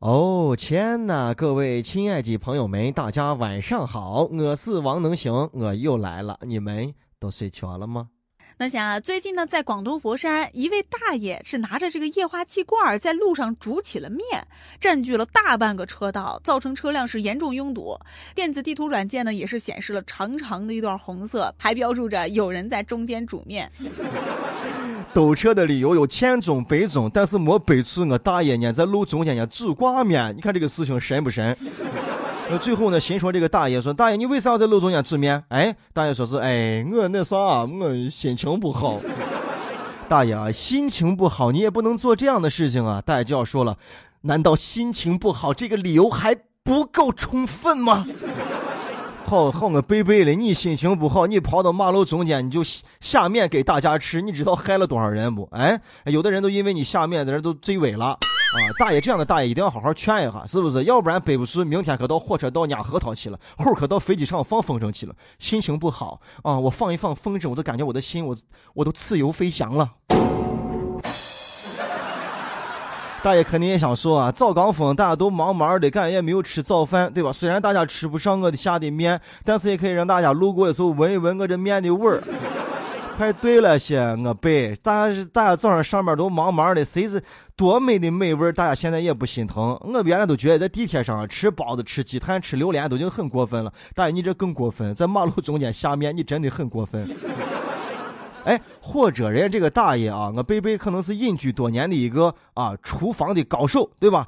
哦天呐，各位亲爱的朋友们，大家晚上好，我是王能行，我又来了，你们都睡着了吗？那想，最近呢，在广东佛山，一位大爷是拿着这个液化气罐在路上煮起了面，占据了大半个车道，造成车辆是严重拥堵。电子地图软件呢，也是显示了长长的一段红色，还标注着有人在中间煮面。堵车的理由有千种百种，但是没北出我大爷呢在路中间呢煮挂面，你看这个事情神不神？那，最后呢，心说这个大爷说：“大爷，你为啥要在路中间煮面？”哎，大爷说是：“哎，我那啥，我心情不好。”大爷啊，心情不好，你也不能做这样的事情啊！大爷就要说了：“难道心情不好这个理由还不够充分吗？”好好，个贝贝了，你心情不好，你跑到马路中间，你就下面给大家吃，你知道害了多少人不？哎，有的人都因为你下面的人都坠尾了。啊，大爷这样的大爷一定要好好劝一下，是不是？要不然背不住，明天可到火车到压核桃去了，后可到飞机场放风筝去了，心情不好啊！我放一放风筝，我都感觉我的心，我我都自由飞翔了。大爷肯定也想说啊，早刚风，大家都忙忙的，感觉也没有吃早饭，对吧？虽然大家吃不上我的下的面，但是也可以让大家路过的时候闻一闻我这面的味儿。快对了些，我背，大家是大家早上上班都忙忙的，谁是多美的美味大家现在也不心疼。我原来都觉得在地铁上吃包子、吃鸡蛋、吃榴莲都已经很过分了，大爷你这更过分，在马路中间下面你真的很过分。哎，或者人家这个大爷啊，我贝贝可能是隐居多年的一个啊厨房的高手，对吧？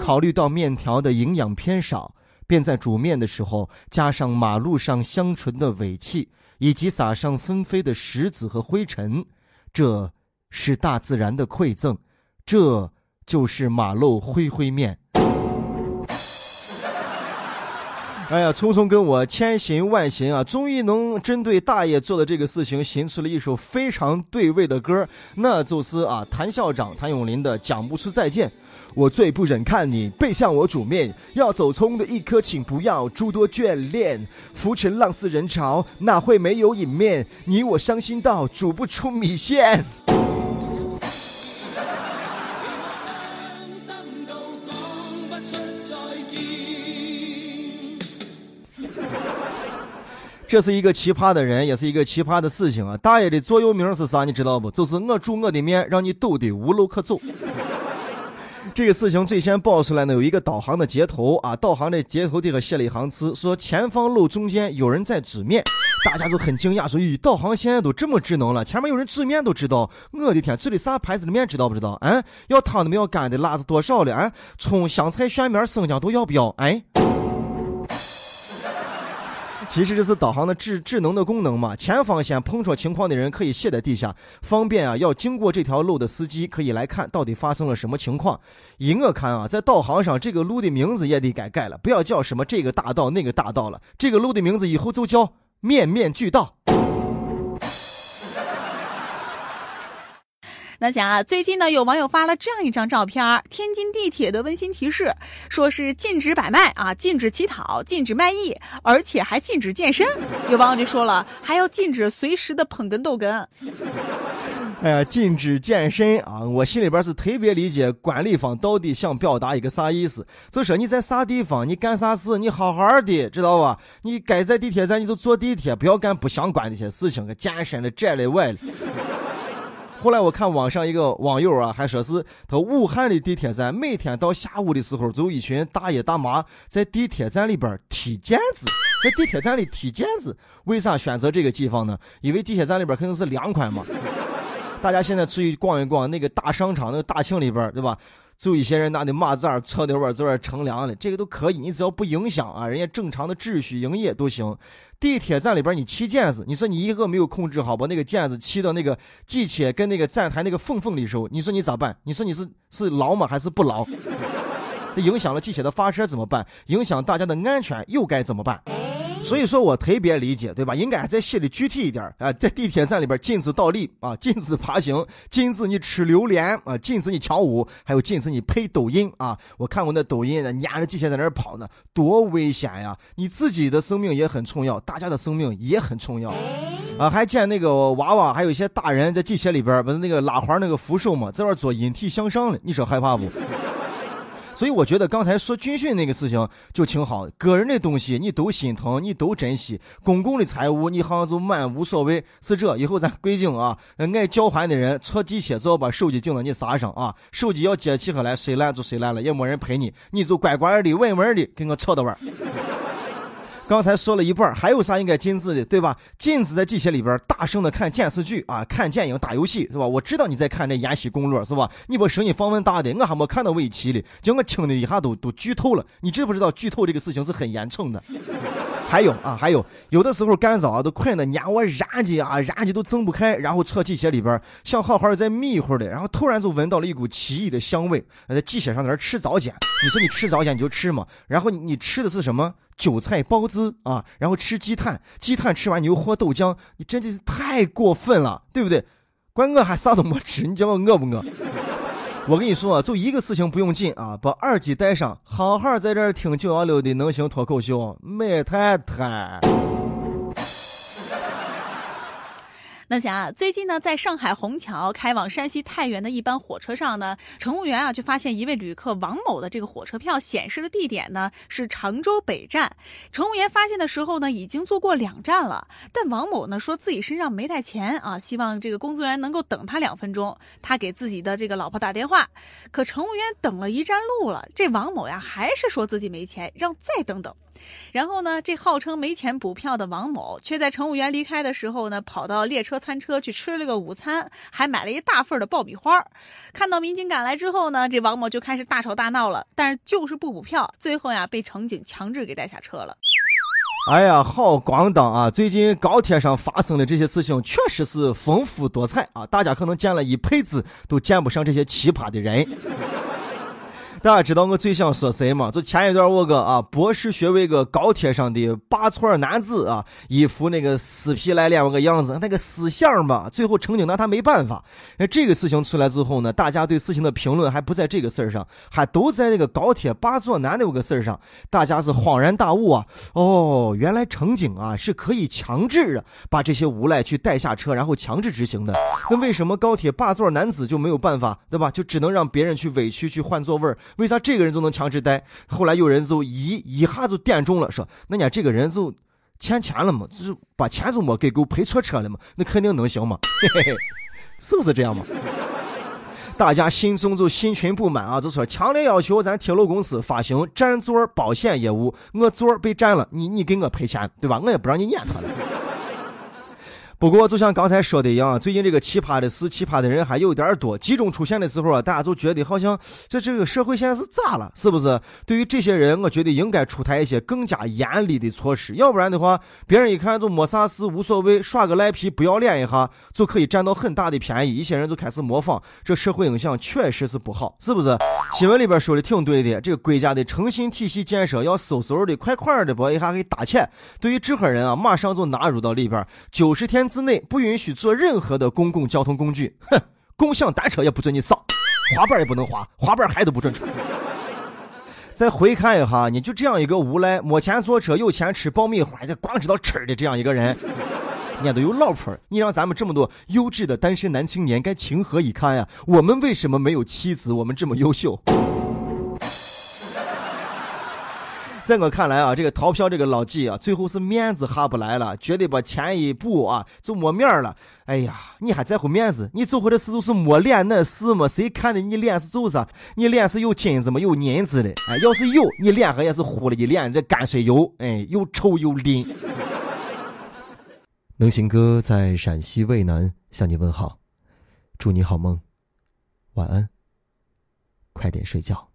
考虑到面条的营养偏少，便在煮面的时候加上马路上香醇的尾气。以及撒上纷飞的石子和灰尘，这是大自然的馈赠，这就是马路灰灰面。哎呀，聪聪跟我千寻万寻啊，终于能针对大爷做的这个事情，寻出了一首非常对味的歌，那就是啊，谭校长谭咏麟的《讲不出再见》。我最不忍看你背向我煮面，要走葱的一颗，请不要诸多眷恋。浮沉浪似人潮，哪会没有隐面？你我伤心到煮不出米线。这是一个奇葩的人，也是一个奇葩的事情啊！大爷的座右铭是啥？你知道不？就是我煮我的面，让你抖得无路可走。这个事情最先爆出来呢，有一个导航的截图啊，导航的截图底下写了一行字，说前方路中间有人在指面，大家就很惊讶，说咦，导航现在都这么智能了，前面有人指面都知道，我的天，这里啥牌子的面知道不知道？嗯，要汤的没要干的，辣子多少了？啊，葱、香菜、蒜苗、生姜都要不要？哎。其实这是导航的智智能的功能嘛？前方先碰撞情况的人可以卸在地下，方便啊要经过这条路的司机可以来看到底发生了什么情况。以我看啊，在导航上这个路的名字也得改改了，不要叫什么这个大道那个大道了，这个路的名字以后就叫面面俱到。那想啊，最近呢，有网友发了这样一张照片天津地铁的温馨提示，说是禁止摆卖啊，禁止乞讨，禁止卖艺，而且还禁止健身。有网友就说了，还要禁止随时的捧哏逗哏。哎呀，禁止健身啊！我心里边是特别理解管理方到底想表达一个啥意思，就说你在啥地方，你干啥事，你好好的，知道吧？你该在地铁站你就坐地铁，不要干不相关的一些事情，个健身的这里外里。后来我看网上一个网友啊，还说是他武汉的地铁站每天到下午的时候，就一群大爷大妈在地铁站里边踢毽子，在地铁站里踢毽子。为啥选择这个地方呢？因为地铁站里边肯定是凉快嘛。大家现在出去逛一逛那个大商场、那个大厅里边，对吧？就一些人拿的马扎扯的碗在那乘凉的，这个都可以，你只要不影响啊，人家正常的秩序营业都行。地铁站里边你骑毽子，你说你一个没有控制好，把那个毽子骑到那个地铁跟那个站台那个缝缝里时候，你说你咋办？你说你是是牢吗还是不牢？那影响了地铁的发车怎么办？影响大家的安全又该怎么办？所以说我特别理解，对吧？应该再写的具体一点啊，在地铁站里边禁止倒立啊，禁止爬行，禁止你吃榴莲啊，禁止你跳舞，还有禁止你配抖音啊。我看过那抖音的，撵着机器在那儿跑呢，多危险呀！你自己的生命也很重要，大家的生命也很重要啊。还见那个娃娃，还有一些大人在机器里边，不是那个拉环那个扶手嘛，在那做引体向上的，你说害怕不？所以我觉得刚才说军训那个事情就挺好，个人的东西你都心疼，你都珍惜；公共的财物你好像就满无所谓。是这，以后咱贵京啊，爱交还的人坐地铁只要把手机顶到你撒上啊，手机要接起下来，谁烂就谁烂了，也没人陪你，你就乖乖的、稳稳的跟我吵到玩。刚才说了一半，还有啥应该禁止的，对吧？禁止在地铁里边大声的看电视剧啊，看电影、打游戏，是吧？我知道你在看这《延禧攻略》，是吧？你把声音放问大的，我还没看到尾期哩，叫我听的一下都都剧透了。你知不知道剧透这个事情是很严重的？还有啊，还有有的时候干早啊，都困得撵我燃起啊，燃起都睁不开，然后坐地铁里边想好好再眯一会儿的，然后突然就闻到了一股奇异的香味，在鸡血上在那吃早点。你说你吃早点你就吃嘛，然后你吃的是什么？韭菜包子啊，然后吃鸡蛋，鸡蛋吃完你又喝豆浆，你真的是太过分了，对不对？关我还啥都没吃，你叫我饿不饿？我跟你说，就一个事情不用紧啊，把耳机带上，好好在这儿听九幺六的能行脱口秀，美太太。那想啊，最近呢，在上海虹桥开往山西太原的一班火车上呢，乘务员啊就发现一位旅客王某的这个火车票显示的地点呢是常州北站。乘务员发现的时候呢，已经坐过两站了，但王某呢说自己身上没带钱啊，希望这个工作人员能够等他两分钟。他给自己的这个老婆打电话，可乘务员等了一站路了，这王某呀还是说自己没钱，让再等等。然后呢，这号称没钱补票的王某，却在乘务员离开的时候呢，跑到列车餐车去吃了个午餐，还买了一大份的爆米花。看到民警赶来之后呢，这王某就开始大吵大闹了，但是就是不补票，最后呀被乘警强制给带下车了。哎呀，好咣当啊！最近高铁上发生的这些事情确实是丰富多彩啊，大家可能见了一辈子都见不上这些奇葩的人。大家知道我最想说谁吗？就前一段我个啊博士学位个高铁上的拔错男子啊，一副那个死皮赖脸我个样子，那个死相吧，最后乘警拿他没办法。那这个事情出来之后呢，大家对事情的评论还不在这个事儿上，还都在那个高铁拔错男的我个事儿上。大家是恍然大悟啊，哦，原来乘警啊是可以强制啊把这些无赖去带下车，然后强制执行的。那为什么高铁霸座男子就没有办法，对吧？就只能让别人去委屈去换座位儿？为啥这个人就能强制带？后来有人就一一下就点中了，说：“那家这个人就欠钱了嘛，就是把钱就没给够赔错车了嘛，那肯定能行嘛，嘿嘿嘿，是不是这样嘛？”大家心中就心群不满啊，就说强烈要求咱铁路公司发行占座保险业务，我座被占了，你你给我赔钱，对吧？我也不让你撵他了。不过，就像刚才说的一样，最近这个奇葩的事、奇葩的人还有点多，集中出现的时候啊，大家就觉得好像这这个社会现在是咋了？是不是？对于这些人，我觉得应该出台一些更加严厉的措施，要不然的话，别人一看就没啥事，无所谓，耍个赖皮，不要脸一下，就可以占到很大的便宜。一些人就开始模仿，这社会影响确实是不好，是不是？新闻里边说的挺对的，这个国家的诚信体系建设要嗖嗖的、快快的把一下给打起来。对于这伙人啊，马上就纳入到里边，九十天。之内不允许坐任何的公共交通工具，哼，共享单车也不准你扫，滑板也不能滑，滑板鞋都不准穿。再回看一下，你就这样一个无赖，没钱坐车，有钱吃爆米花，就光知道吃的这样一个人，人家都有老婆，你让咱们这么多优质的单身男青年该情何以堪呀？我们为什么没有妻子？我们这么优秀。在我看来啊，这个逃票这个老纪啊，最后是面子下不来了，觉得把钱一补啊，就没面了。哎呀，你还在乎面子？你做回的事都是没脸那事吗？谁看的你脸是做啥？你脸是有金子吗？有银子的？哎，要是有，你脸上也是糊了一脸这干水油，哎，又臭又淋。能行哥在陕西渭南向你问好，祝你好梦，晚安，快点睡觉。